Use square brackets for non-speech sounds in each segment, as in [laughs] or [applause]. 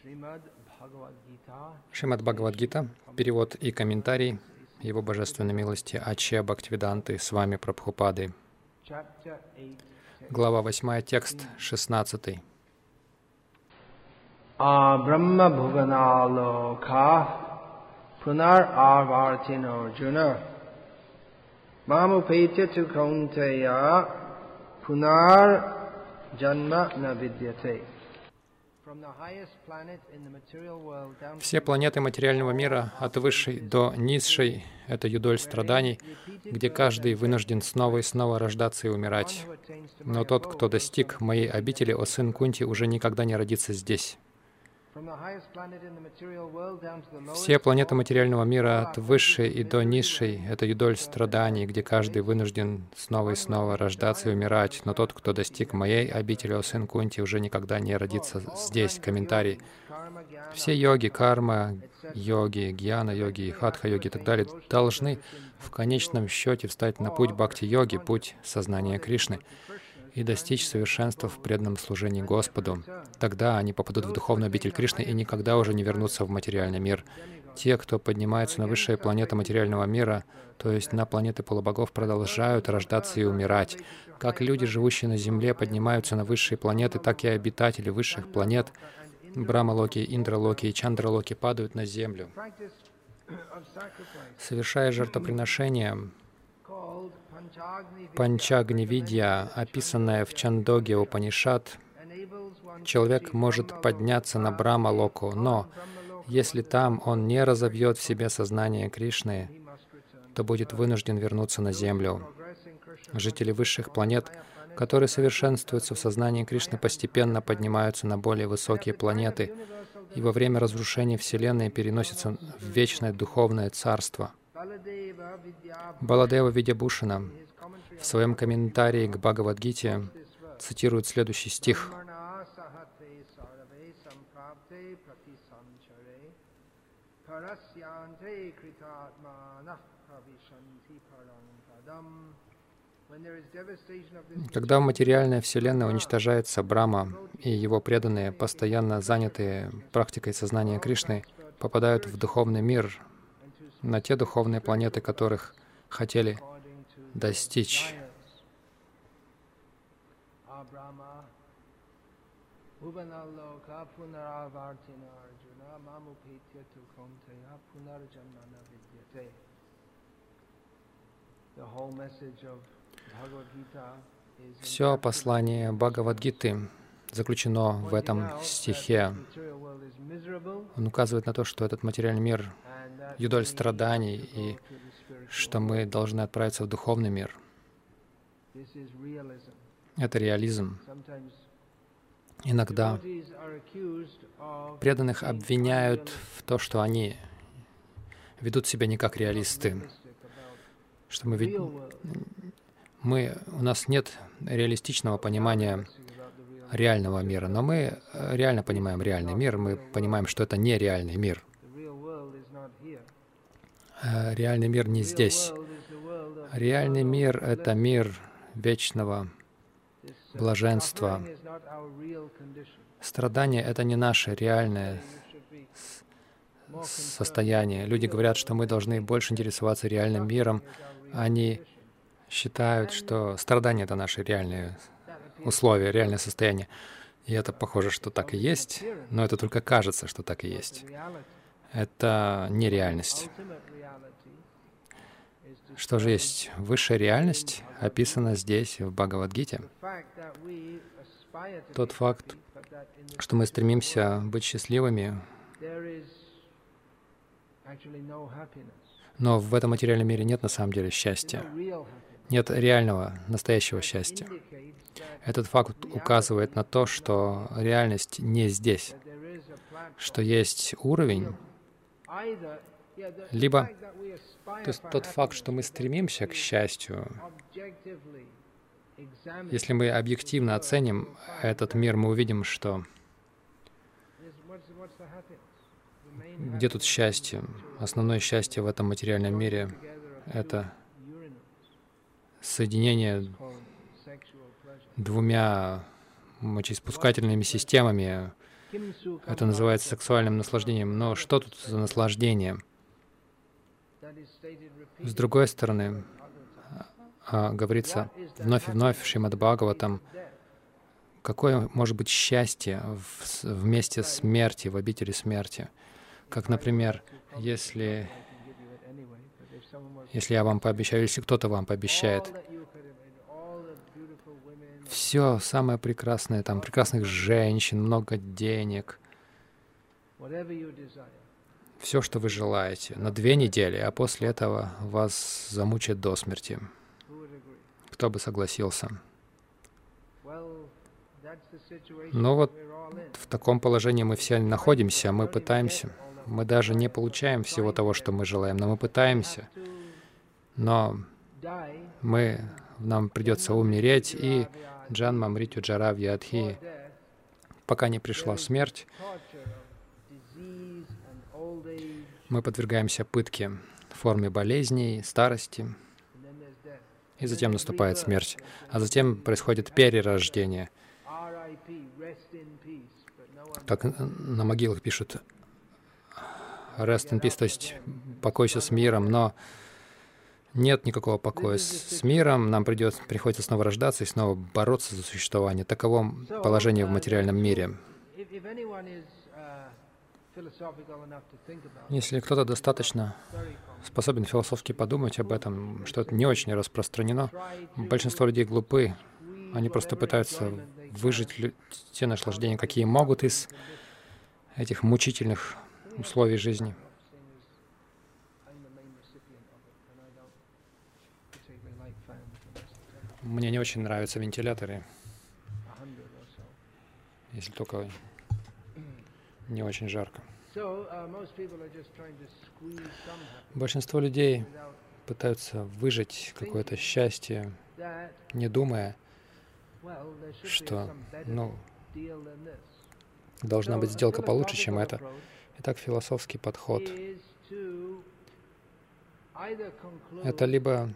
Шримад Бхагавадгита, перевод и комментарий Его Божественной милости Аче Бхактивиданты с вами Прабхупады. Chapter 8. Глава 8, текст 16. Ah Brahma Bhuvanaloka Punar Avartin Arjuna Mamupetya tu Kaunteya Все планеты материального мира, от высшей до низшей, это юдоль страданий, где каждый вынужден снова и снова рождаться и умирать. Но тот, кто достиг моей обители, о сын Кунти, уже никогда не родится здесь. Все планеты материального мира, от высшей и до низшей, это юдоль страданий, где каждый вынужден снова и снова рождаться и умирать. Но тот, кто достиг моей обители, о сын Кунти, уже никогда не родится здесь. Комментарий. Все йоги, карма, йоги, гьяна йоги хатха йоги и так далее должны в конечном счете встать на путь бхакти-йоги, путь сознания Кришны, и достичь совершенства в преданном служении Господу. Тогда они попадут в духовную обитель Кришны и никогда уже не вернутся в материальный мир. Те, кто поднимаются на высшие планеты материального мира, то есть на планеты полубогов, продолжают рождаться и умирать. Как люди, живущие на Земле, поднимаются на высшие планеты, так и обитатели высших планет, Брахмалоки, Индралоки и Чандралоки падают на Землю. Совершая жертвоприношение, панчагнивидья, описанная в Чандоге Упанишат, человек может подняться на Брахмалоку, но если там он не разовьет в себе сознание Кришны, то будет вынужден вернуться на Землю. Жители высших планет, которые совершенствуются в сознании Кришны, постепенно поднимаются на более высокие планеты и во время разрушения Вселенной переносятся в вечное духовное царство. Баладева Видябушина в своем комментарии к Бхагавадгите цитирует следующий стих. Когда в материальной Вселенной уничтожается Брама, и его преданные, постоянно занятые практикой сознания Кришны, попадают в духовный мир, на те духовные планеты, которых хотели достичь. Все послание Бхагавадгиты заключено в этом стихе. Он указывает на то, что этот материальный мир юдоль страданий, и что мы должны отправиться в духовный мир. Это реализм. Иногда преданных обвиняют в то, что они ведут себя не как реалисты, что мы, world, мы у нас нет реалистичного понимания реального мира, но мы э, реально понимаем реальный мир, мы понимаем, что это не реальный мир. Э, Реальный мир не здесь. Реальный мир — это мир вечного блаженства. Страдание — это не наше реальное состояние. Люди говорят, что мы должны больше интересоваться реальным миром. Они считают, что страдание — это наши реальные условия, реальное состояние. И это похоже, что так и есть, но это только кажется, что так и есть. Это не реальность. ultimate reality is to Что же есть? Высшая реальность описана здесь, в Бхагавадгите. Тот факт, что мы стремимся быть счастливыми, но в этом материальном мире нет на самом деле счастья. Нет реального, настоящего счастья. Этот факт указывает на то, что реальность не здесь, что есть уровень, Либо то есть тот факт, что мы стремимся к счастью, если мы объективно оценим этот мир, мы увидим, что где тут счастье? Основное счастье в этом материальном мире это соединение. Двумя мочеиспускательными системами, Это называется сексуальным наслаждением. Но что тут за наслаждение? С другой стороны, а, говорится вновь и вновь в Шримад Бхагаватам, какое может быть счастье в, в месте смерти, в обители смерти. Как, например, если, если я вам пообещаю, если кто-то вам пообещает, все самое прекрасное, там прекрасных женщин, много денег, все, что вы желаете, на две недели, а после этого вас замучат до смерти. Кто бы согласился? Но вот в таком положении мы все находимся, мы пытаемся. Мы даже не получаем всего того, что мы желаем, но мы пытаемся. Но мы, нам придется умереть, и Джан Мамритю Джаравьядхи, пока не пришла смерть, мы подвергаемся пытке в форме болезней, старости, и затем наступает смерть, а затем происходит перерождение. Как на могилах пишут «rest in peace», то есть «покойся с миром», но нет никакого покоя с, миром, нам придется, приходится снова рождаться и снова бороться за существование. Таково положение в материальном мире. Если кто-то достаточно способен философски подумать об этом, что это не очень распространено, большинство людей глупы, они просто пытаются выжить те наслаждения, какие могут из этих мучительных условий жизни. Мне не очень нравятся вентиляторы, если только не очень жарко. Большинство людей пытаются выжить какое-то счастье, не думая, что, ну, должна быть сделка получше, чем это. Итак, философский подход — это либо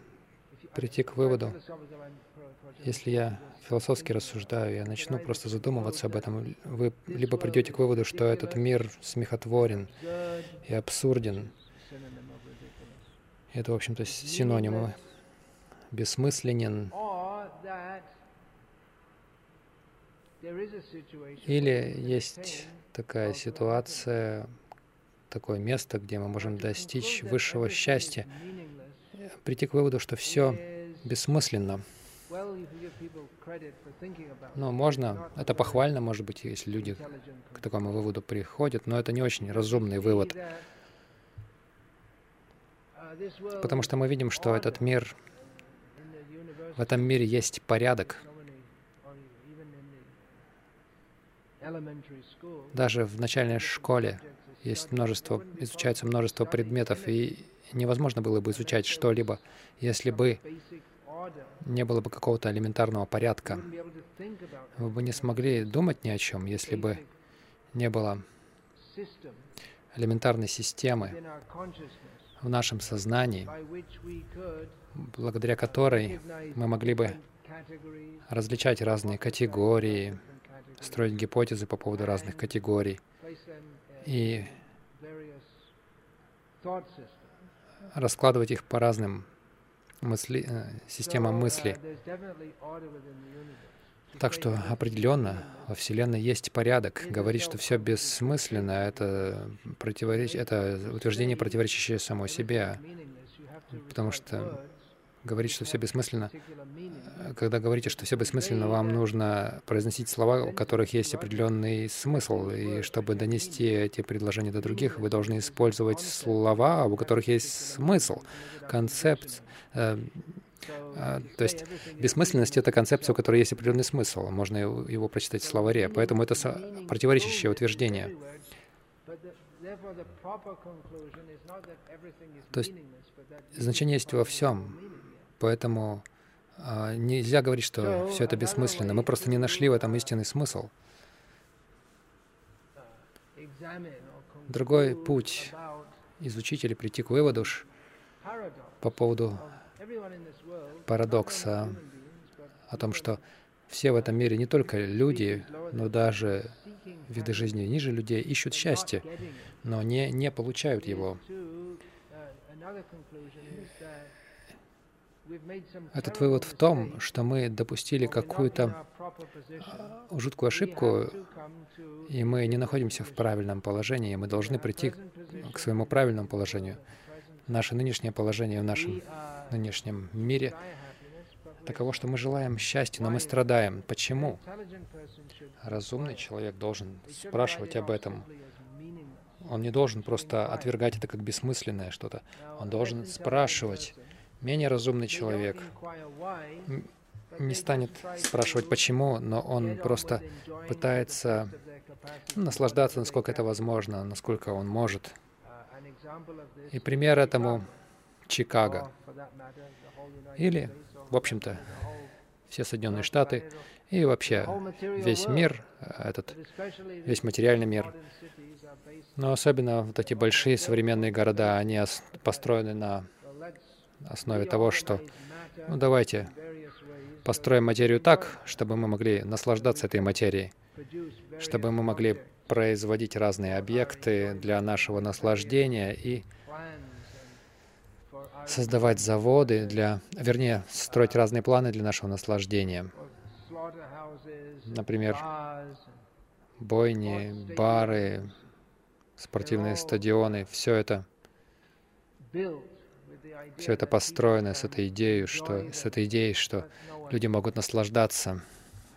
прийти к выводу, если я философски рассуждаю, я начну просто задумываться об этом, вы либо придете к выводу, что этот мир смехотворен и абсурден. Это, в общем-то, синонимы. Бессмысленен. Или есть такая ситуация, такое место, где мы можем достичь высшего счастья, прийти к выводу, что все бессмысленно. Но можно, это похвально, может быть, если люди к такому выводу приходят, но это не очень разумный вывод. Потому что мы видим, что этот мир, в этом мире есть порядок. Даже в начальной школе есть множество, изучается множество предметов, и невозможно было бы изучать что-либо, если бы не было бы какого-то элементарного порядка. Вы бы не смогли думать ни о чем, если бы не было элементарной системы в нашем сознании, благодаря которой мы могли бы различать разные категории, строить гипотезы по поводу разных категорий и раскладывать их по разным мысли, э, системам мысли. Так что определенно во Вселенной есть порядок. Говорить, что все бессмысленно, это, противореч... это утверждение, противоречащее само себе. Потому что говорить, что все бессмысленно, когда говорите, что все бессмысленно, вам нужно произносить слова, у которых есть определенный смысл. И чтобы донести эти предложения до других, вы должны использовать слова, у которых есть смысл, концепт. Э, э, то есть бессмысленность — это концепция, у которой есть определенный смысл. Можно его прочитать в словаре. Поэтому это противоречащее утверждение. То есть значение есть во всем. Поэтому нельзя говорить, что все это бессмысленно. Мы просто не нашли в этом истинный смысл. Другой путь изучить или прийти к выводу по поводу парадокса о том, что все в этом мире не только люди, но даже виды жизни ниже людей ищут счастье, но не, не получают его. Этот вывод в том, что мы допустили какую-то а, жуткую ошибку, и мы не находимся в правильном положении, мы должны прийти к своему правильному положению. Наше нынешнее положение в нашем нынешнем мире таково, что мы желаем счастья, но мы страдаем. Почему? Разумный человек должен спрашивать об этом. Он не должен просто отвергать это как бессмысленное что-то. Он должен спрашивать, Менее разумный человек не станет спрашивать почему, но он просто пытается наслаждаться, насколько это возможно, насколько он может. И пример этому Чикаго. Или, в общем-то, все Соединенные Штаты и вообще весь мир, этот, весь материальный мир. Но особенно вот эти большие современные города, они построены на основе того, что ну, давайте построим материю так, чтобы мы могли наслаждаться этой материей, чтобы мы могли производить разные объекты для нашего наслаждения и создавать заводы для, вернее, строить разные планы для нашего наслаждения. Например, бойни, бары, спортивные стадионы, все это все это построено с этой идеей, что, с этой идеей, что люди могут наслаждаться,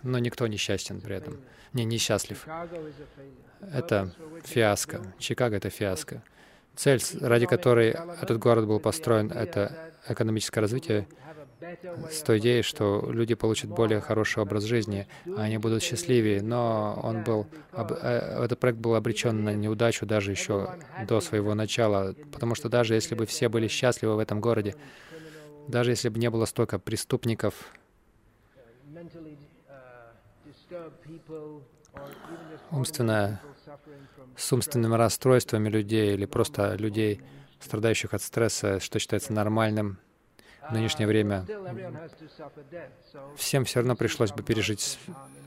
но никто не счастен при этом, не несчастлив. Это фиаско. Чикаго — это фиаско. Цель, ради которой этот город был построен, это экономическое развитие с той идеей, что люди получат более хороший образ жизни, а они будут счастливее. Но он был, э, этот проект был обречен на неудачу даже еще до своего начала, потому что даже если бы все были счастливы в этом городе, даже если бы не было столько преступников, умственно, с умственными расстройствами людей или просто людей, страдающих от стресса, что считается нормальным, нынешнее время всем все равно пришлось бы пережить,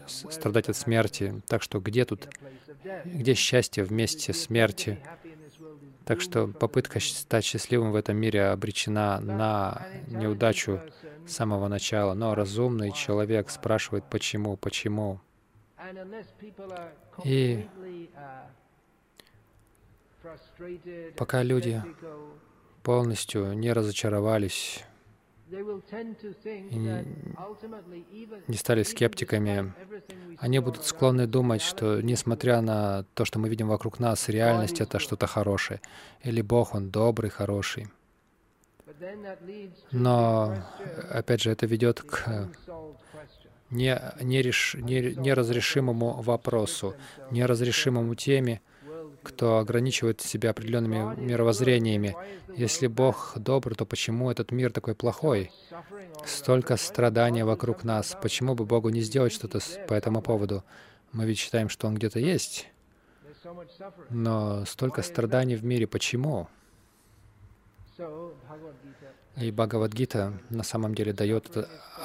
страдать от смерти. Так что где тут, где счастье вместе смерти? Так что попытка стать счастливым в этом мире обречена на неудачу с самого начала. Но разумный человек спрашивает, почему, почему. И пока люди полностью не разочаровались не стали скептиками, они будут склонны думать, что несмотря на то, что мы видим вокруг нас, реальность — это что-то хорошее. Или Бог, Он добрый, хороший. Но, опять же, это ведет к не, нереш, не, неразрешимому вопросу, неразрешимому теме, кто ограничивает себя определенными мировоззрениями. Если Бог добр, то почему этот мир такой плохой? Столько страданий вокруг нас. Почему бы Богу не сделать что-то по этому поводу? Мы ведь считаем, что Он где-то есть. Но столько страданий в мире. Почему? И Бхагавадгита на самом деле дает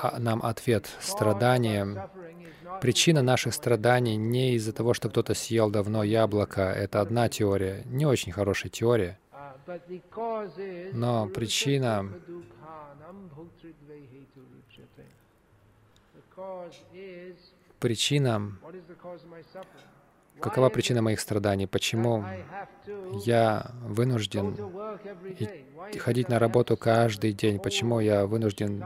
а, нам ответ. Страдания Причина наших страданий не из-за того, что кто-то съел давно яблоко. Это одна теория, не очень хорошая теория. Но причина причина Какова причина моих страданий? Почему я вынужден ходить на работу каждый день? Почему я вынужден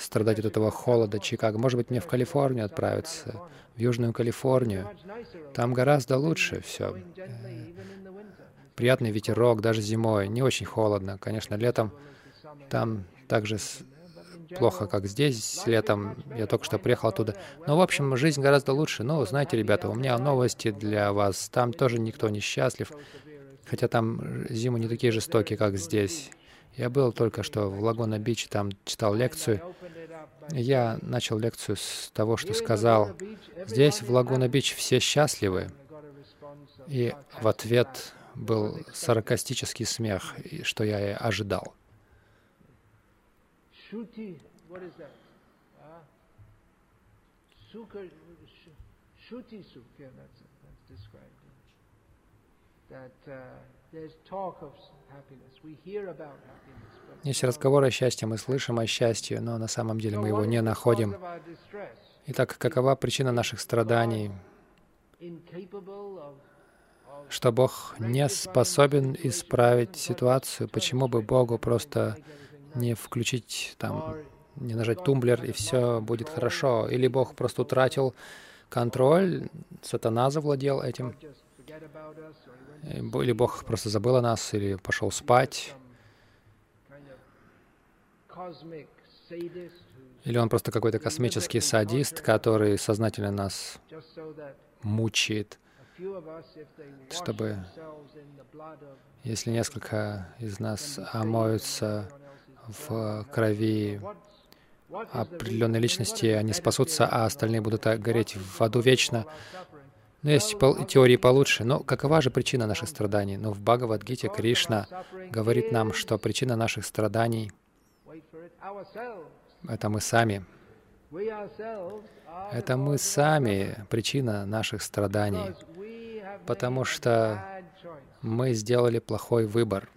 страдать от этого холода Чикаго. Может быть, мне в Калифорнию отправиться, в Южную Калифорнию. Там гораздо лучше все. Приятный ветерок, даже зимой. Не очень холодно. Конечно, летом там также плохо, как здесь летом. Я только что приехал оттуда. Но, в общем, жизнь гораздо лучше. Ну, знаете, ребята, у меня новости для вас. Там тоже никто не счастлив. Хотя там зимы не такие жестокие, как здесь. Я был только что в Лагуна-Бич, там читал лекцию. Я начал лекцию с того, что сказал, здесь, в Лагуна-Бич, все счастливы. И в ответ был саркастический смех, что я и ожидал. Есть разговор о счастье, мы слышим о счастье, но на самом деле мы его не находим. Итак, какова причина наших страданий? Что Бог не способен исправить ситуацию? Почему бы Богу просто не включить там, не нажать тумблер, и все будет хорошо? Или Бог просто утратил контроль, сатана завладел этим? Или Бог просто забыл о нас, или пошел спать? Или он просто какой-то космический садист, который сознательно нас мучает, чтобы, если несколько из нас омоются в крови определенной личности, они спасутся, а остальные будут гореть в аду вечно. Но есть теории получше. Но какова же причина наших страданий? Но в Бхагавадгите Кришна говорит нам, что причина наших страданий — это мы сами. Это мы сами причина наших страданий, потому что мы сделали плохой выбор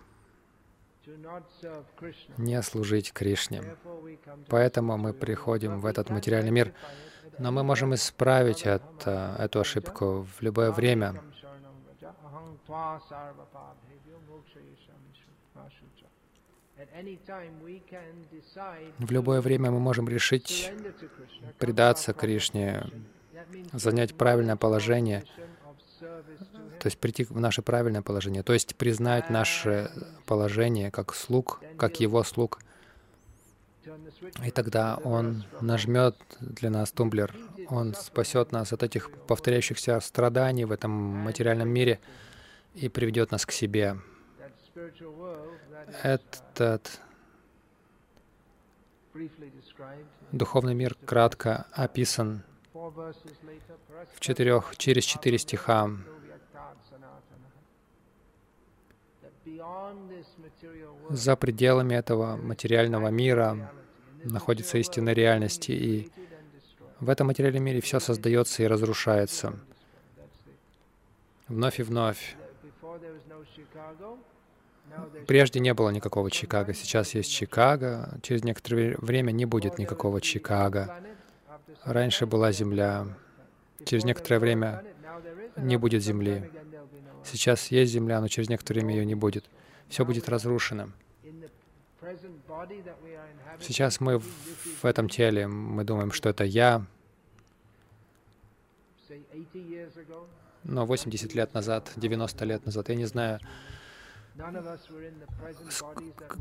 не служить Кришне. Поэтому мы приходим в этот материальный мир, но мы можем исправить это, эту ошибку в любое время. В любое время мы можем решить предаться Кришне, занять правильное положение, то есть прийти в наше правильное положение, то есть признать наше положение как слуг, как Его слуг. И тогда Он нажмет для нас тумблер, Он спасет нас от этих повторяющихся страданий в этом материальном мире и приведет нас к себе. Этот духовный мир кратко описан в четырех, через четыре стиха. За пределами этого материального мира находится истинная реальность, и в этом материальном мире все создается и разрушается. Вновь и вновь. Прежде не было никакого Чикаго, сейчас есть Чикаго, через некоторое время не будет никакого Чикаго. Раньше была Земля, через некоторое время не будет Земли. Сейчас есть Земля, но через некоторое время ее не будет. Все будет разрушено. Сейчас мы в этом теле, мы думаем, что это я. Но 80 лет назад, 90 лет назад, я не знаю,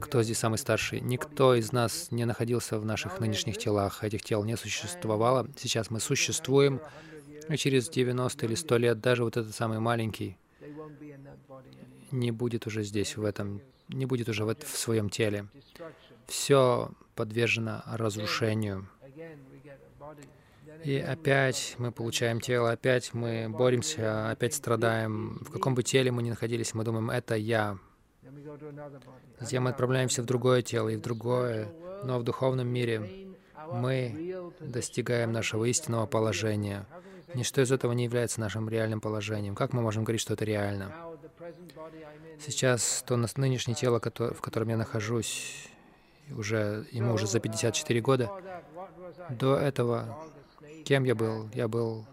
кто здесь самый старший? Никто из нас не находился в наших нынешних телах. Этих тел не существовало. Сейчас мы существуем. И через 90 или 100 лет даже вот этот самый маленький не будет уже здесь, в этом, не будет уже в, в своем теле. Все подвержено разрушению. И опять мы получаем тело, опять мы боремся, опять страдаем. В каком бы теле мы ни находились, мы думаем, это я. Затем мы отправляемся в другое тело и в другое, но в духовном мире мы достигаем нашего истинного положения. Ничто из этого не является нашим реальным положением. Как мы можем говорить, что это реально? Сейчас то нынешнее тело, в котором я нахожусь, уже ему уже за 54 года, до этого Кем я был? Я был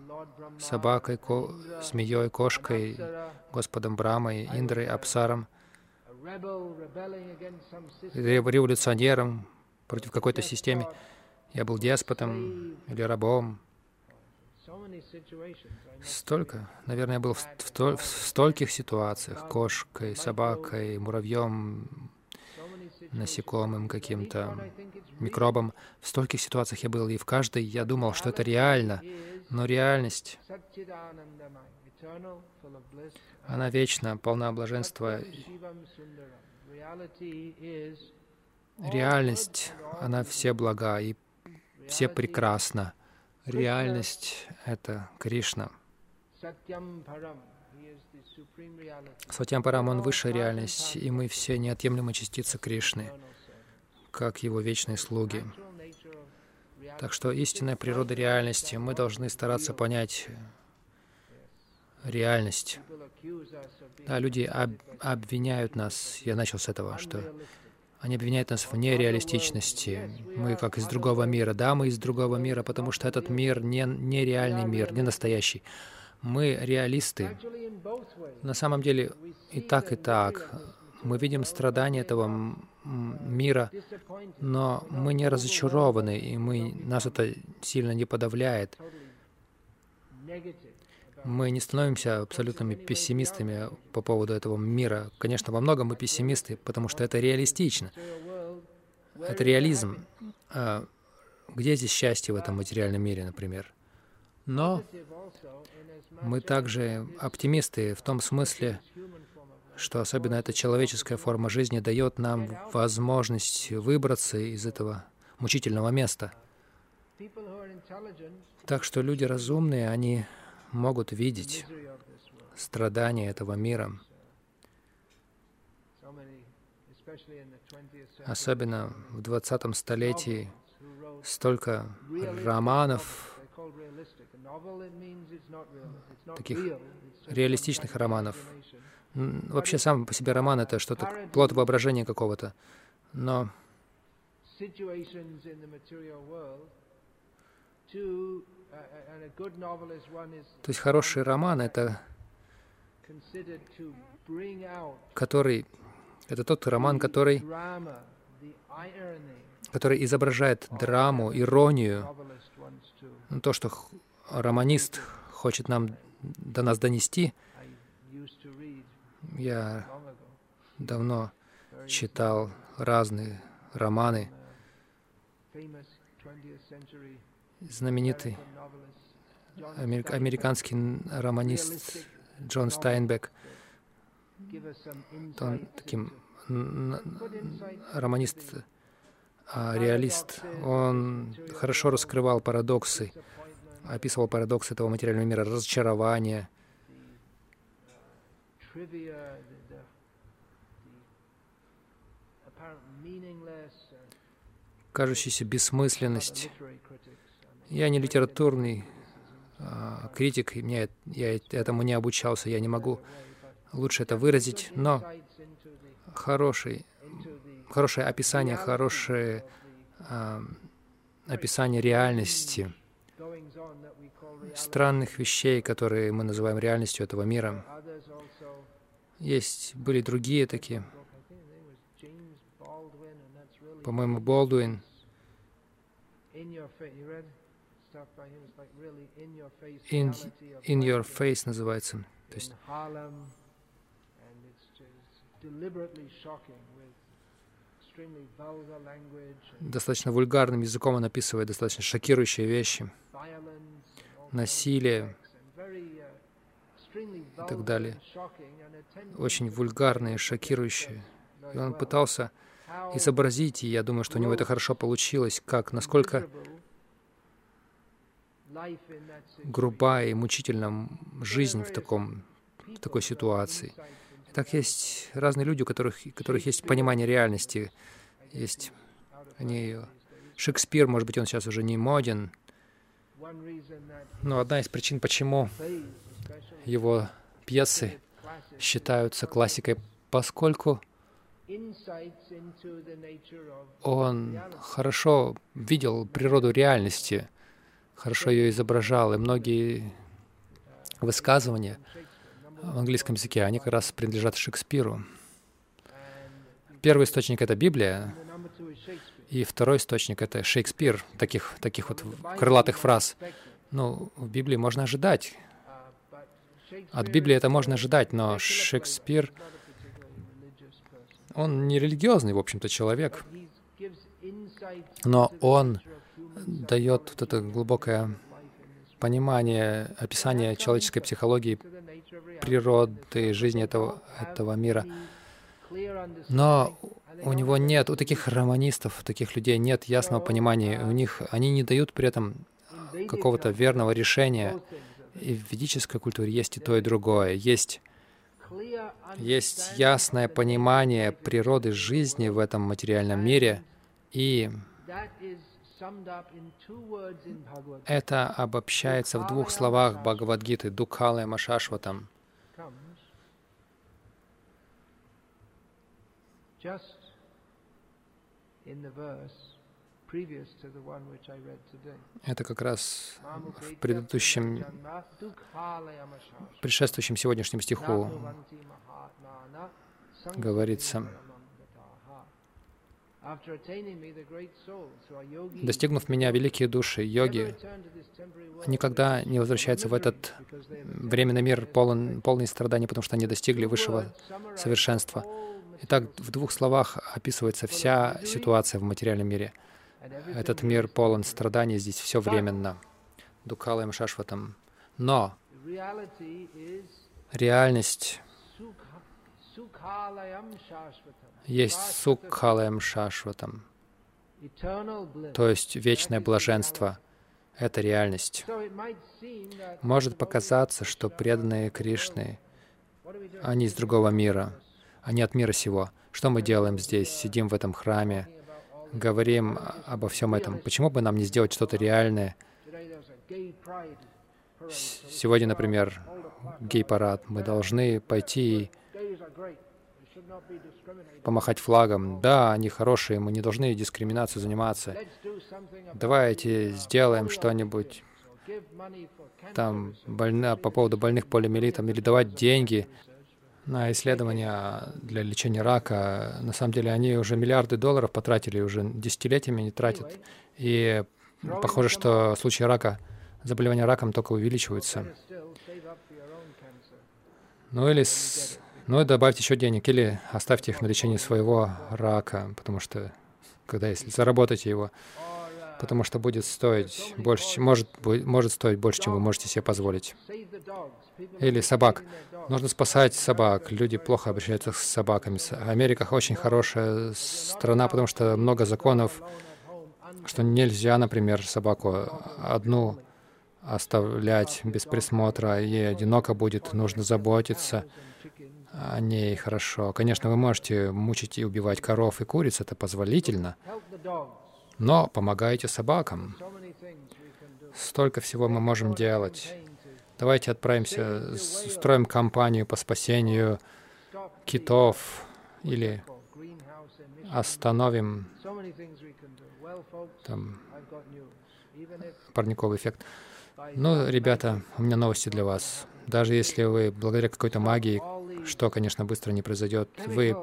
собакой, ко змеей, кошкой, Господом Брамой, Индрой, Апсаром, революционером против какой-то системы. Я был деспотом или рабом. Столько, наверное, я был в, в, в стольких ситуациях, кошкой, собакой, муравьем, насекомым каким-то, микробом. В стольких ситуациях я был, и в каждой я думал, что это реально. Но реальность, она вечна, полна блаженства. Реальность, она все блага и все прекрасна. Реальность — это Кришна. Сатьям Парам, Он высшая реальность, и мы все неотъемлемые частицы Кришны, как Его вечные слуги. Так что истинная природа реальности, мы должны стараться понять реальность. Да, люди об, обвиняют нас, я начал с этого, что они обвиняют нас в нереалистичности. Мы как из другого мира. Да, мы из другого мира, потому что этот мир не, не реальный мир, не настоящий. Мы реалисты. На самом деле и так, и так. Мы видим страдания этого мира, но мы не разочарованы, и мы, нас это сильно не подавляет. Мы не становимся абсолютными пессимистами по поводу этого мира. Конечно, во многом мы пессимисты, потому что это реалистично. Это реализм. А где здесь счастье в этом материальном мире, например? Но мы также оптимисты в том смысле, что особенно эта человеческая форма жизни дает нам возможность выбраться из этого мучительного места. Так что люди разумные, они могут видеть страдания этого мира. Особенно в 20 столетии столько романов, таких реалистичных романов. Вообще сам по себе роман — это что-то, плод воображения какого-то. Но то есть хороший роман — это который, это тот роман, который, который изображает драму, иронию, ну, то, что романист хочет нам до нас донести. Я давно читал разные романы. Знаменитый американский романист Джон Стайнбек, он таким романист, а, реалист, он хорошо раскрывал парадоксы, описывал парадоксы этого материального мира, разочарование, кажущаяся бессмысленность. Я не литературный а, критик, мне, я этому не обучался, я не могу лучше это выразить, но хороший, хорошее описание, хорошее а, описание реальности, странных вещей, которые мы называем реальностью этого мира. Есть, были другие такие, по-моему, Болдуин, in, in Your Face называется. То есть достаточно вульгарным языком он описывает достаточно шокирующие вещи, насилие и так далее. Очень вульгарные, шокирующие. И он пытался изобразить, и я думаю, что у него это хорошо получилось, как, насколько грубая и мучительна жизнь в, таком, в такой ситуации. И так есть разные люди, у которых, у которых есть понимание реальности. Есть они... Шекспир, может быть, он сейчас уже не моден, но одна из причин, почему его пьесы считаются классикой, поскольку он хорошо видел природу реальности, хорошо ее изображал, и многие высказывания в английском языке, они как раз принадлежат Шекспиру. Первый источник — это Библия, и второй источник — это Шекспир, таких, таких вот крылатых фраз. Ну, в Библии можно ожидать. От Библии это можно ожидать, но Шекспир, он не религиозный, в общем-то, человек, но он дает вот это глубокое понимание, описание человеческой психологии, природы, жизни этого, этого мира. Но у него нет, у таких романистов, у таких людей нет ясного понимания. У них они не дают при этом какого-то верного решения. И в ведической культуре есть и то, и другое. Есть, есть ясное понимание природы жизни в этом материальном мире, и Это обобщается в двух словах Бхагавадгиты Дукхалая Машашватам. Это как раз в предыдущем, предшествующем сегодняшнем стиху говорится, Достигнув меня, великие души, йоги, никогда не возвращаются в этот временный мир, полон, полный страданий, потому что они достигли высшего совершенства. Итак, в двух словах описывается вся ситуация в материальном мире. Этот мир полон страданий, здесь все временно. Дукалаем Шашватам. Но реальность есть Сукхалаем Шашватам, то есть вечное блаженство. Это реальность. Может показаться, что преданные Кришны, они из другого мира, они от мира сего. Что мы делаем здесь? Сидим в этом храме, говорим обо всем этом. Почему бы нам не сделать что-то реальное? Сегодня, например, гей-парад. Мы должны пойти помахать флагом. Да, они хорошие, мы не должны дискриминацией заниматься. Давайте сделаем что-нибудь там больна, по поводу больных полиомиелитом или давать деньги на исследования для лечения рака. На самом деле они уже миллиарды долларов потратили, уже десятилетиями не тратят. И похоже, что случаи рака, заболевания раком только увеличиваются. Ну или с ну и добавьте еще денег или оставьте их на лечение своего рака, потому что когда если заработаете его, потому что будет стоить больше, может, может стоить больше, чем вы можете себе позволить. Или собак. Нужно спасать собак. Люди плохо обращаются с собаками. Америка очень хорошая страна, потому что много законов, что нельзя, например, собаку одну оставлять без присмотра, ей одиноко будет, нужно заботиться о ней хорошо. Конечно, вы можете мучить и убивать коров и куриц, это позволительно, но помогайте собакам. Столько всего мы можем делать. Давайте отправимся, устроим кампанию по спасению китов или остановим там, парниковый эффект. Ну, ребята, у меня новости для вас. Даже если вы благодаря какой-то магии что, конечно, быстро не произойдет. Вы,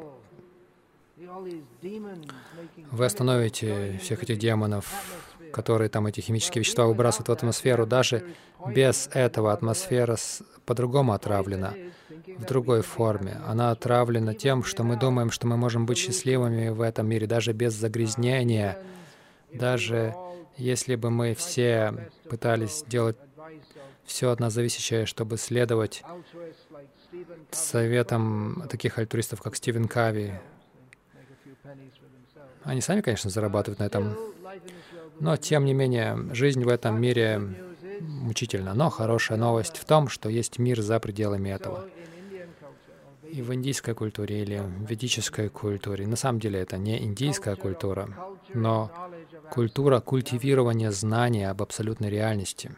вы остановите всех этих демонов, которые там эти химические вещества выбрасывают в атмосферу. Даже без этого атмосфера по-другому отравлена, в другой форме. Она отравлена тем, что мы думаем, что мы можем быть счастливыми в этом мире, даже без загрязнения, даже если бы мы все пытались сделать все от нас зависящее, чтобы следовать советом таких альтруистов, как Стивен Кави. Они сами, конечно, зарабатывают на этом, но, тем не менее, жизнь в этом мире мучительна. Но хорошая новость в том, что есть мир за пределами этого. И в индийской культуре или в ведической культуре, на самом деле это не индийская культура, но культура культивирования знания об абсолютной реальности.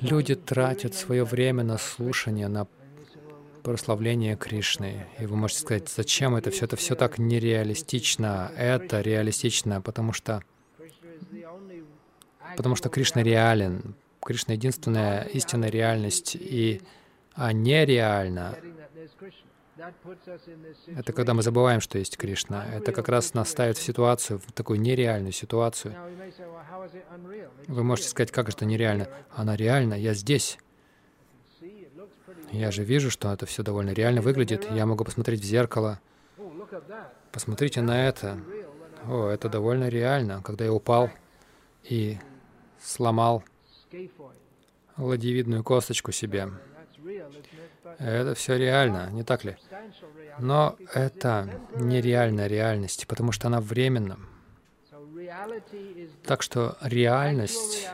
Люди тратят свое время на слушание, на прославление Кришны. И вы можете сказать, зачем это все? Это все так нереалистично. Это реалистично, потому что, потому что Кришна реален. Кришна — единственная истинная реальность, и а нереально это когда мы забываем, что есть Кришна. Это как раз нас ставит в ситуацию, в такую нереальную ситуацию. Вы можете сказать, как это нереально? Она реальна, я здесь. Я же вижу, что это все довольно реально выглядит. Я могу посмотреть в зеркало. Посмотрите на это. О, это довольно реально. Когда я упал и сломал ладьевидную косточку себе. Это все реально, не так ли? Но это нереальная реальность, потому что она временна. Так что реальность,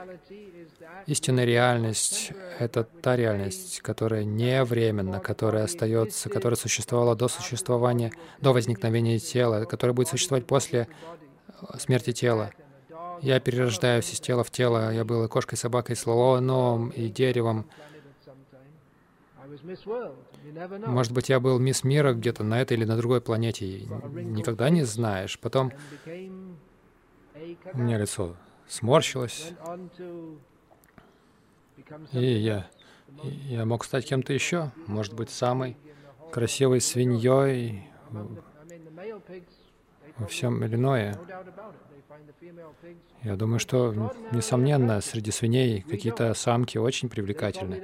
истинная реальность — это та реальность, которая не временна, которая остается, которая существовала до существования, до возникновения тела, которая будет существовать после смерти тела. Я перерождаюсь из тела в тело. Я был и кошкой, и собакой, и слоном, и деревом. Может быть, я был мисс мира где-то на этой или на другой планете. Никогда не знаешь. Потом у меня лицо сморщилось. И я, я мог стать кем-то еще. Может быть, самой красивой свиньей во всем Иллиное. Я думаю, что, несомненно, среди свиней какие-то самки очень привлекательны.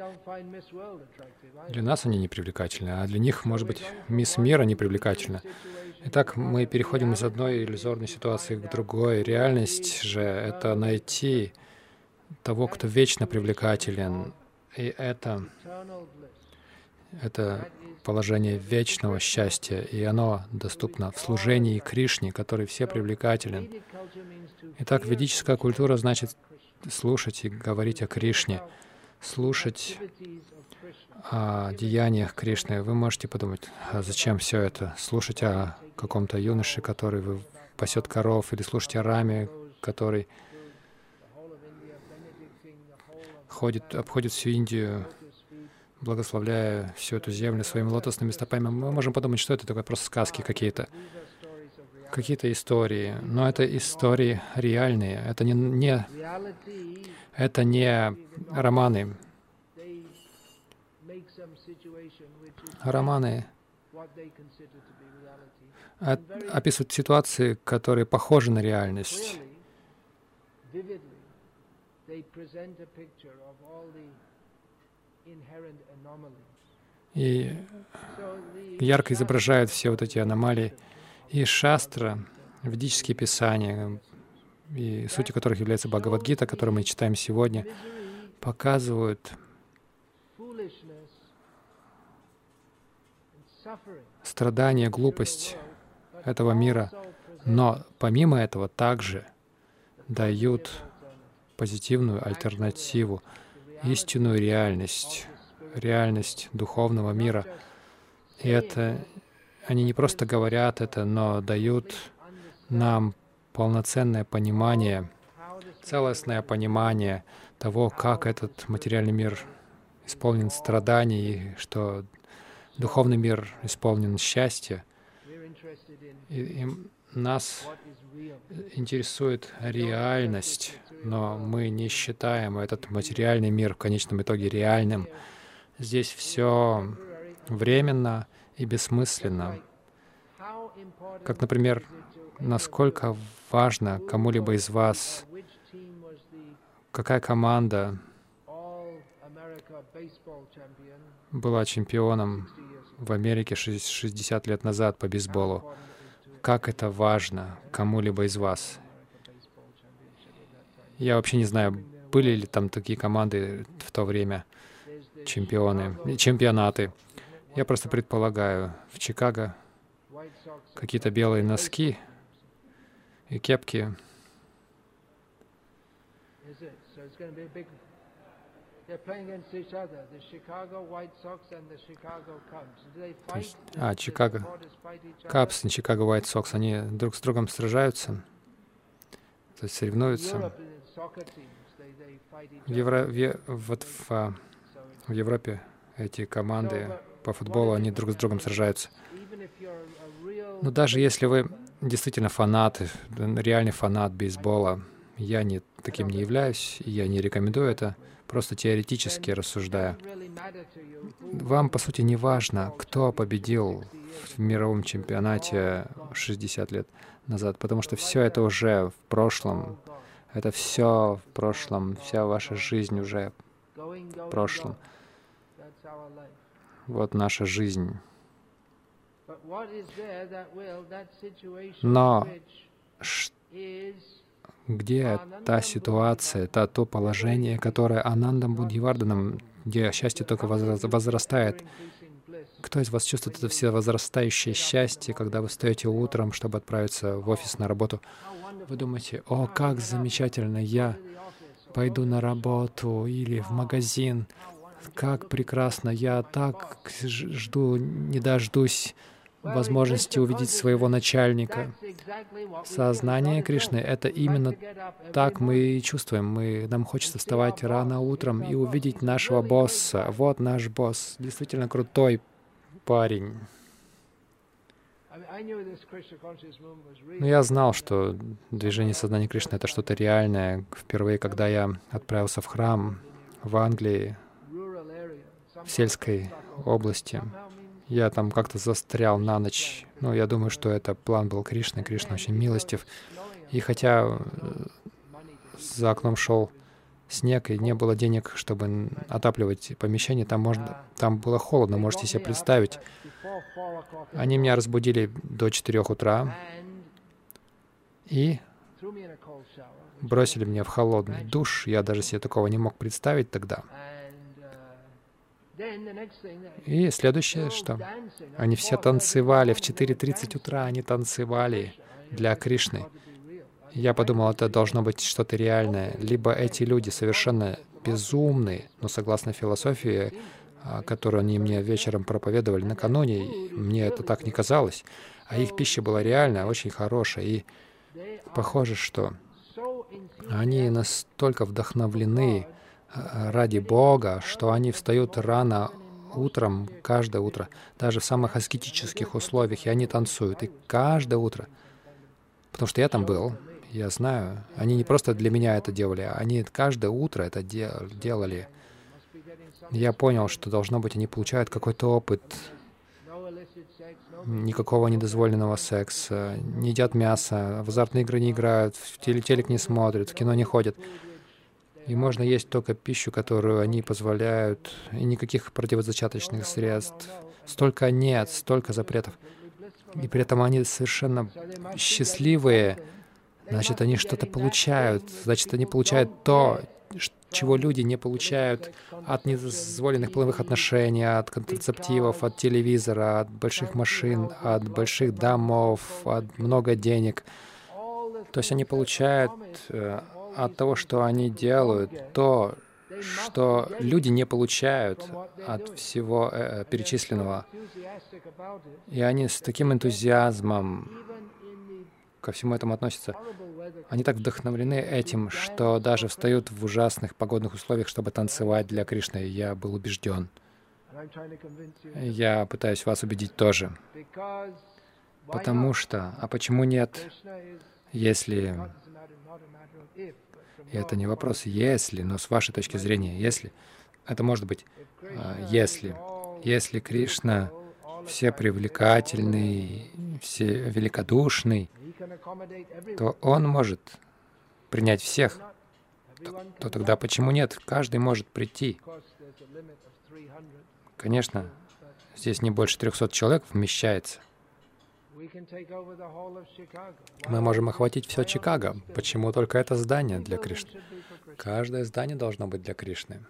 Для нас они не привлекательны, а для них, может быть, мисс мира не привлекательна. Итак, мы переходим из одной иллюзорной ситуации к другой. Реальность же — это найти того, кто вечно привлекателен. И это, это положение вечного счастья, и оно доступно в служении Кришне, который все привлекателен. Итак, ведическая культура значит слушать и говорить о Кришне, слушать о деяниях Кришны. Вы можете подумать, а зачем все это? Слушать о каком-то юноше, который пасет коров, или слушать о Раме, который ходит, обходит всю Индию, благословляя всю эту землю своими лотосными стопами, мы можем подумать, что это такое, просто сказки какие-то, какие-то истории. Но это истории реальные, это не, не, это не романы. Романы описывают ситуации, которые похожи на реальность. И ярко изображают все вот эти аномалии. И шастра, ведические писания, и сути которых является Бхагавадгита, которую мы читаем сегодня, показывают страдания, глупость этого мира, но помимо этого также дают позитивную альтернативу, истинную реальность, реальность духовного мира. И это они не просто говорят это, но дают нам полноценное понимание, целостное понимание того, как этот материальный мир исполнен страданий, что духовный мир исполнен счастья. И, и нас интересует реальность, но мы не считаем этот материальный мир в конечном итоге реальным. Здесь все временно и бессмысленно. Как, например, насколько важно кому-либо из вас, какая команда была чемпионом в Америке 60 лет назад по бейсболу. Как это важно кому-либо из вас. Я вообще не знаю, были ли там такие команды в то время, чемпионы, чемпионаты. Я просто предполагаю, в Чикаго какие-то белые носки и кепки. а, Чикаго Капс и Чикаго White Sox, они друг с другом сражаются, то есть соревнуются. В, Евро... в... Вот в... А, в Европе эти команды по футболу, они друг с другом сражаются. Но даже если вы действительно фанат, реальный фанат бейсбола, я не таким не являюсь, я не рекомендую это, просто теоретически рассуждая. Вам, по сути, не важно, кто победил в мировом чемпионате 60 лет назад, потому что все это уже в прошлом. Это все в прошлом, вся ваша жизнь уже в прошлом. Вот наша жизнь. Но где та ситуация, это то положение, которое Анандам Будхиварданом, где счастье только возрастает? Кто из вас чувствует это все возрастающее счастье, когда вы встаете утром, чтобы отправиться в офис на работу? Вы думаете, о, как замечательно, я пойду на работу или в магазин, как прекрасно, я так жду, не дождусь возможности увидеть своего начальника. Сознание Кришны — это именно так мы и чувствуем. Мы, нам хочется вставать рано утром и увидеть нашего босса. Вот наш босс, действительно крутой парень. Но я знал, что движение сознания Кришны — это что-то реальное. Впервые, когда я отправился в храм в Англии, в сельской области, я там как-то застрял на ночь. Ну, я думаю, что это план был Кришны. Кришна очень милостив. И хотя за окном шел снег, и не было денег, чтобы отапливать помещение, там, можно, там было холодно, можете себе представить. Они меня разбудили до 4 утра и бросили меня в холодный душ. Я даже себе такого не мог представить тогда. И следующее, что они все танцевали в 4.30 утра, они танцевали для Кришны. Я подумал, это должно быть что-то реальное. Либо эти люди совершенно безумные, но согласно философии, а, которую они мне вечером проповедовали накануне, мне это так не казалось. А их пища была реальная, очень хорошая. И похоже, что они настолько вдохновлены а, ради Бога, что они встают рано утром, каждое утро, даже в самых аскетических условиях, и они танцуют. И каждое утро. Потому что я там был, я знаю. Они не просто для меня это делали, они каждое утро это делали. Я понял, что должно быть, они получают какой-то опыт, никакого недозволенного секса, не едят мясо, в азартные игры не играют, в телек не смотрят, в кино не ходят. И можно есть только пищу, которую они позволяют, и никаких противозачаточных средств. Столько нет, столько запретов. И при этом они совершенно счастливые, значит, они что-то получают, значит, они получают то, чего люди не получают от недозволенных половых отношений, от контрацептивов, от телевизора, от больших машин, от больших домов, от много денег. То есть они получают э, от того, что они делают, то, что люди не получают от всего э, перечисленного. И они с таким энтузиазмом ко всему этому относятся. Они так вдохновлены этим, что даже встают в ужасных погодных условиях, чтобы танцевать для Кришны. Я был убежден. Я пытаюсь вас убедить тоже. Потому что, а почему нет, если... И это не вопрос «если», но с вашей точки зрения «если». Это может быть а, «если». Если Кришна все привлекательный, все великодушный, то Он может принять всех, то, то тогда почему нет? Каждый может прийти. Конечно, здесь не больше 300 человек вмещается. Мы можем охватить все Чикаго. Почему только это здание для Кришны? Каждое здание должно быть для Кришны.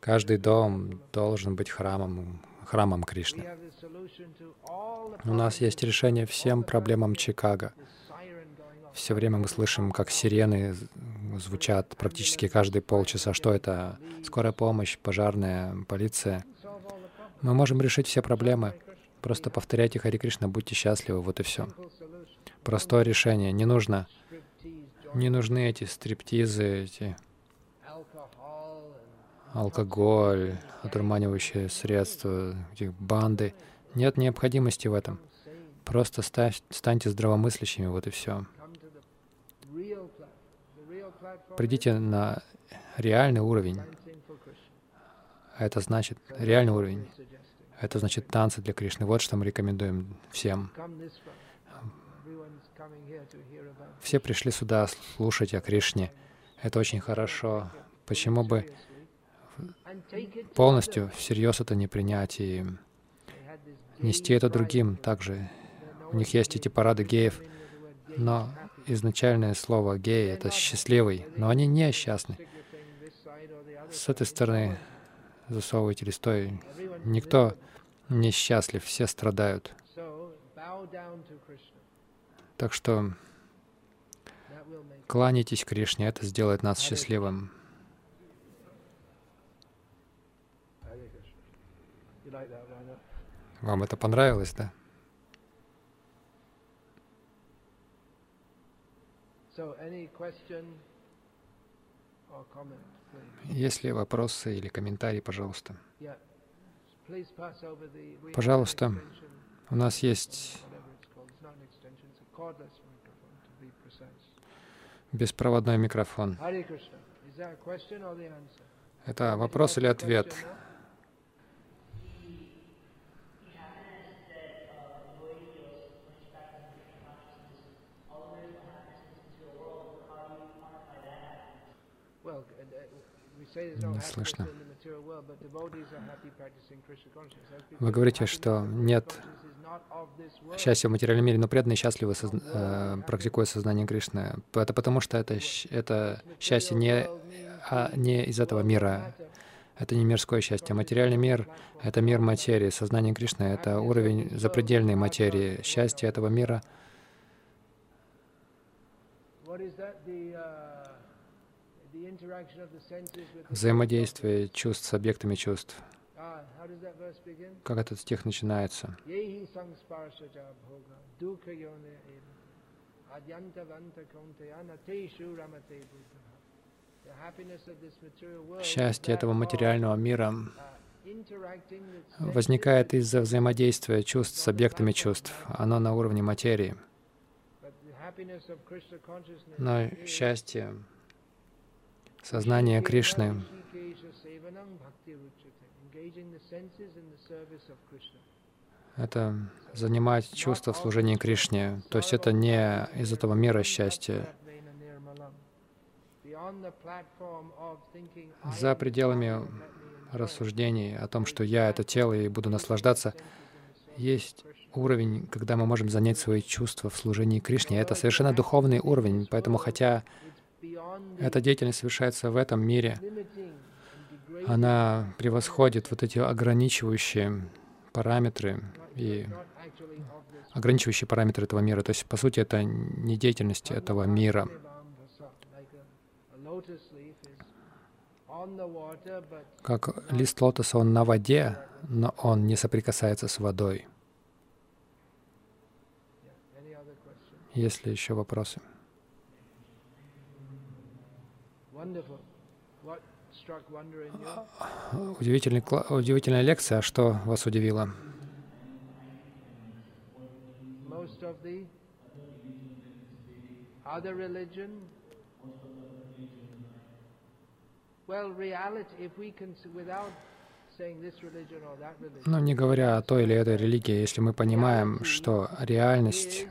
Каждый дом должен быть храмом, храмом Кришны. У нас есть решение всем проблемам Чикаго. Все время мы слышим, как сирены звучат практически каждые полчаса. Что это? Скорая помощь, пожарная, полиция. Мы можем решить все проблемы. Просто повторяйте Хари Кришна, будьте счастливы, вот и все. Простое решение. Не нужно, не нужны эти стриптизы, эти алкоголь, одурманивающие средства, банды. Нет необходимости в этом. Просто ставь, станьте здравомыслящими, вот и все. Придите на реальный уровень. Это значит реальный уровень. Это значит танцы для Кришны. Вот что мы рекомендуем всем. Все пришли сюда слушать о Кришне. Это очень хорошо. Почему бы полностью всерьез это не принять и нести это другим также. У них есть эти парады геев, но изначальное слово «гей» — это «счастливый», но они не счастны. С этой стороны засовывайте листой. Никто не счастлив, все страдают. Так что кланяйтесь Кришне, это сделает нас счастливым. Вам это понравилось, да? Есть ли вопросы или комментарии, пожалуйста? Пожалуйста, у нас есть беспроводной микрофон. Это вопрос или ответ? Не слышно. Вы говорите, что нет счастья в материальном мире, но преданные счастливы, созна... э, практикуя сознание Кришны. Это потому, что это, это счастье не, а не из этого мира. Это не мирское счастье. Материальный мир — это мир материи. Сознание Кришны — это уровень запредельной материи. Счастье этого мира — взаимодействие чувств с объектами чувств. Как этот стих начинается? Счастье этого материального мира возникает из-за взаимодействия чувств с объектами чувств. Оно на уровне материи. Но счастье, сознание Кришны это занимать чувство в служении Кришне. То есть это не из этого мира счастья. За пределами рассуждений о том, что я — это тело и буду наслаждаться, есть уровень, когда мы можем занять свои чувства в служении Кришне. Это совершенно духовный уровень, поэтому хотя эта деятельность совершается в этом мире, она превосходит вот эти ограничивающие параметры и ограничивающие параметры этого мира. То есть, по сути, это не деятельность этого мира. Как лист лотоса, он на воде, но он не соприкасается с водой. Есть ли еще вопросы? [laughs] Удивительный, удивительная лекция. А что вас удивило? Но не говоря о той или этой религии, если мы понимаем, что реальность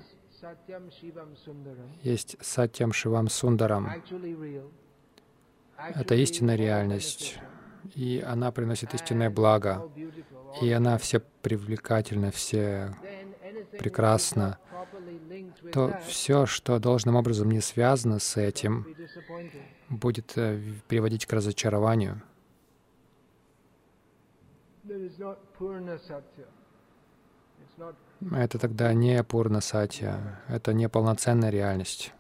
есть Сатьям Шивам Сундарам, это истинная реальность, и она приносит истинное благо, и она все привлекательна, все прекрасна, то все, что должным образом не связано с этим, будет э, приводить к разочарованию. Это тогда не пурна сатья, это не полноценная реальность.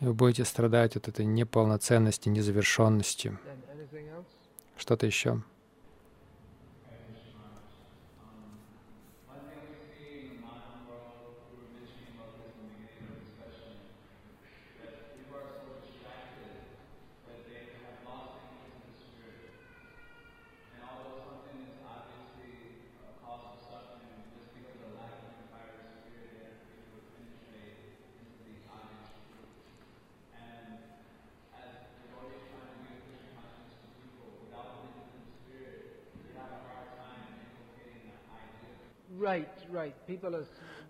И вы будете страдать от этой неполноценности, незавершенности. Что-то еще?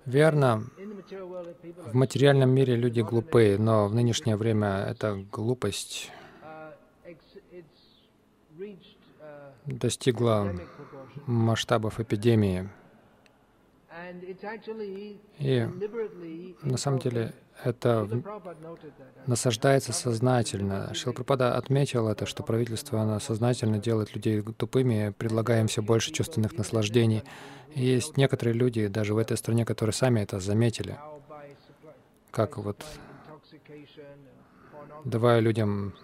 Верно, в материальном мире люди глупые, но в нынешнее время эта глупость. Достигла масштабов эпидемии. И на самом деле это насаждается сознательно. Шилпрапада отметил это, что правительство оно сознательно делает людей тупыми, предлагая им все больше чувственных наслаждений. И есть некоторые люди даже в этой стране, которые сами это заметили, как вот давая людям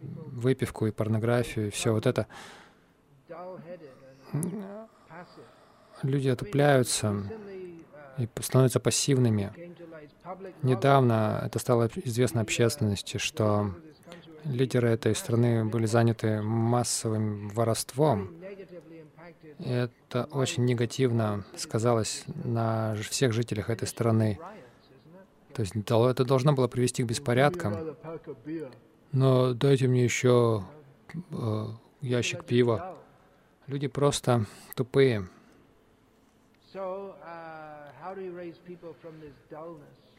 выпивку и порнографию, и все вот это люди отупляются и становятся пассивными. Недавно это стало известно общественности, что лидеры этой страны были заняты массовым воровством. И это очень негативно сказалось на всех жителях этой страны. То есть это должно было привести к беспорядкам. Но дайте мне еще э, ящик пива. Люди просто тупые.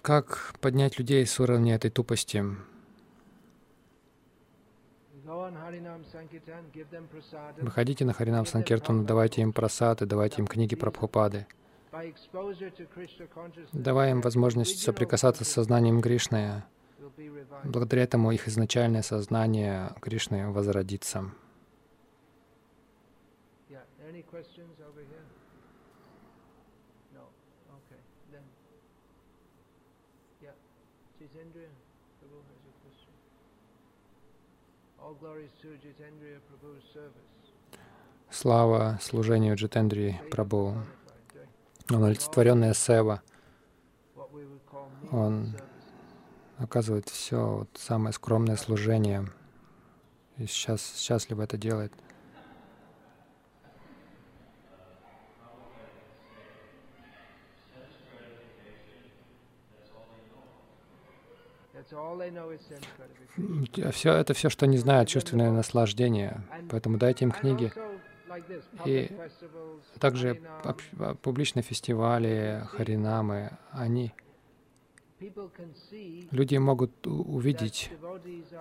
Как поднять людей с уровня этой тупости? Выходите на Харинам Санкиртан, давайте им просады, давайте им книги Прабхупады. Давая им возможность соприкасаться с сознанием Кришны, благодаря этому их изначальное сознание Кришны возродится. Слава служению Джитендри Прабhu. Он олицетворенная Сева. Он оказывает все вот, самое скромное служение. И сейчас счастливо это делает. Все это все, что они знают, чувственное наслаждение. Поэтому дайте им книги. И также публичные фестивали, харинамы, они Люди могут увидеть,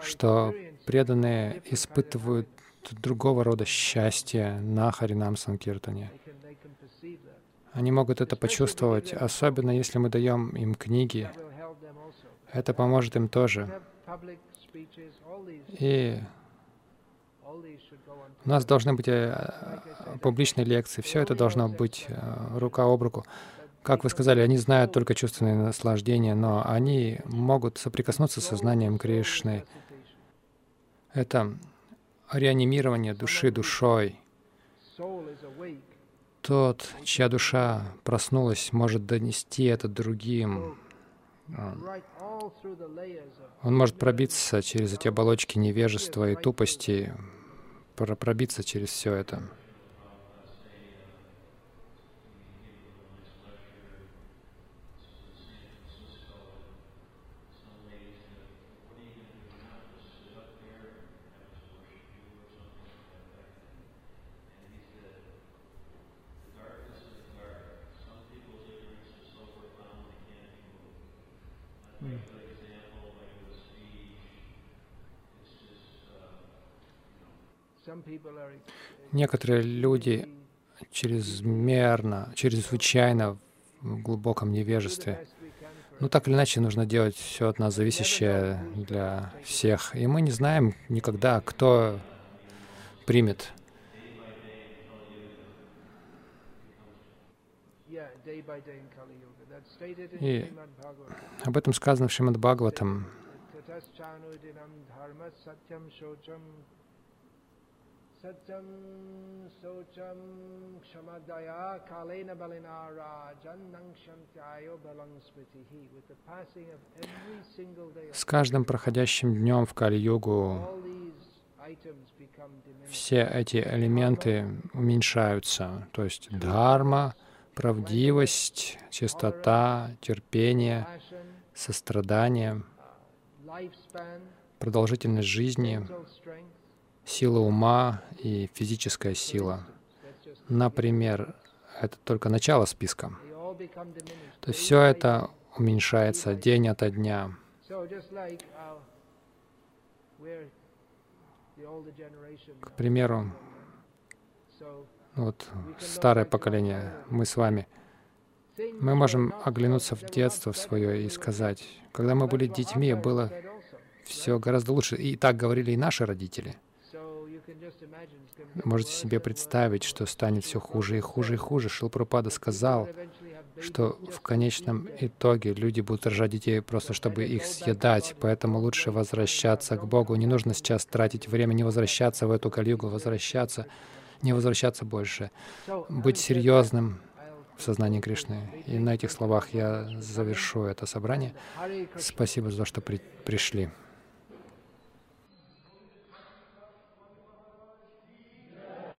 что преданные испытывают другого рода счастье на Харинам Санкиртане. Они могут это почувствовать, особенно если мы даем им книги, это поможет им тоже. И у нас должны быть э, публичные лекции. Все это должно быть э, рука об руку. Как вы сказали, они знают только чувственное наслаждение, но они могут соприкоснуться с сознанием Кришны. Это реанимирование души душой. Тот, чья душа проснулась, может донести это другим. Он может пробиться через эти оболочки невежества и тупости, пробиться через все это. Некоторые люди чрезмерно, чрезвычайно в глубоком невежестве. Ну, так или иначе, нужно делать все от нас зависящее для всех. И мы не знаем никогда, кто примет. И об этом сказано в Шримад Бхагаватам. Passing of every single day С каждым проходящим днем в Кали-йогу все эти элементы уменьшаются, то есть дхарма, правдивость, чистота, терпение, сострадание, продолжительность жизни, сила ума и физическая сила. Например, это только начало списка. То есть все это уменьшается день ото дня. К примеру, вот старое поколение, мы с вами, мы можем оглянуться в детство свое и сказать, когда мы были детьми, было все гораздо лучше. И так говорили и наши родители — Можете себе представить, что станет все хуже и хуже и хуже. Шилпрапада сказал, что в конечном итоге люди будут рожать детей просто, чтобы их съедать. Поэтому лучше возвращаться к Богу. Не нужно сейчас тратить время, не возвращаться в эту калюгу, возвращаться, не возвращаться больше. Быть серьезным. в сознании Кришны. И на этих словах я завершу это собрание. Спасибо за то, что при пришли.